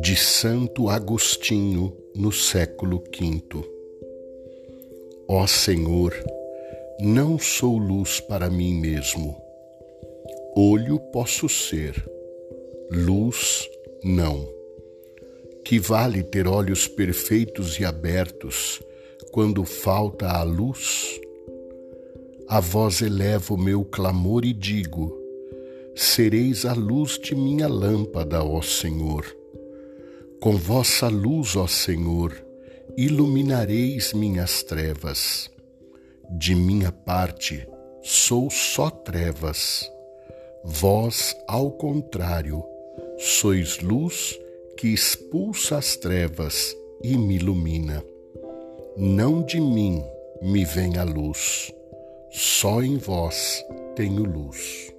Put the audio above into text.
De Santo Agostinho, no século V. Ó Senhor, não sou luz para mim mesmo. Olho posso ser, luz não. Que vale ter olhos perfeitos e abertos quando falta a luz? A voz elevo meu clamor e digo: Sereis a luz de minha lâmpada, ó Senhor. Com vossa luz, ó Senhor, iluminareis minhas trevas. De minha parte, sou só trevas. Vós, ao contrário, sois luz que expulsa as trevas e me ilumina. Não de mim me vem a luz, só em vós tenho luz.